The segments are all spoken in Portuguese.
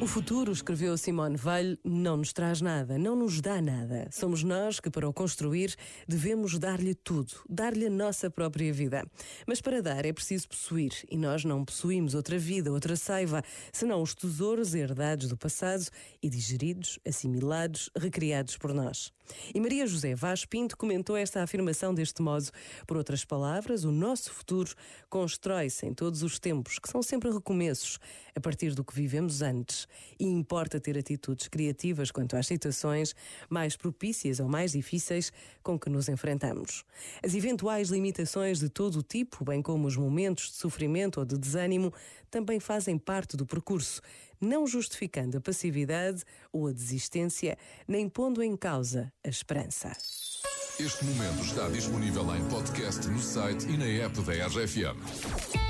O futuro, escreveu Simone Weil, não nos traz nada, não nos dá nada. Somos nós que, para o construir, devemos dar-lhe tudo, dar-lhe a nossa própria vida. Mas para dar é preciso possuir, e nós não possuímos outra vida, outra saiva, senão os tesouros herdados do passado e digeridos, assimilados, recriados por nós. E Maria José Vaz Pinto comentou esta afirmação deste modo. Por outras palavras, o nosso futuro constrói-se em todos os tempos, que são sempre recomeços, a partir do que vivemos antes e importa ter atitudes criativas quanto às situações mais propícias ou mais difíceis com que nos enfrentamos. As eventuais limitações de todo o tipo, bem como os momentos de sofrimento ou de desânimo, também fazem parte do percurso, não justificando a passividade ou a desistência, nem pondo em causa a esperança. Este momento está disponível em podcast no site e na app da RFM.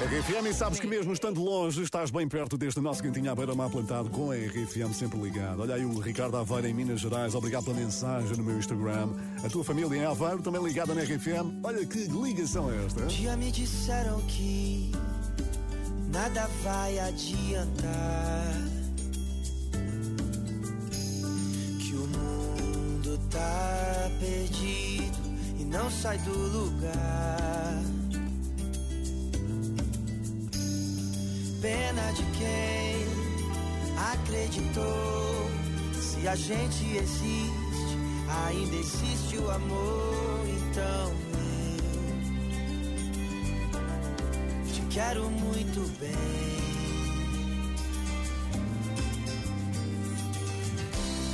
RFM e sabes que mesmo estando longe estás bem perto deste nosso cantinho à beira-mar plantado com a RFM sempre ligado. Olha aí o Ricardo Aveiro em Minas Gerais, obrigado pela mensagem no meu Instagram. A tua família em Aveiro também ligada na RFM. Olha que ligação é esta. dia me disseram que nada vai adiantar. Que o mundo tá perdido e não sai do lugar. Pena de quem acreditou. Se a gente existe, ainda existe o amor. Então eu te quero muito bem.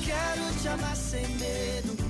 Quero te amar sem medo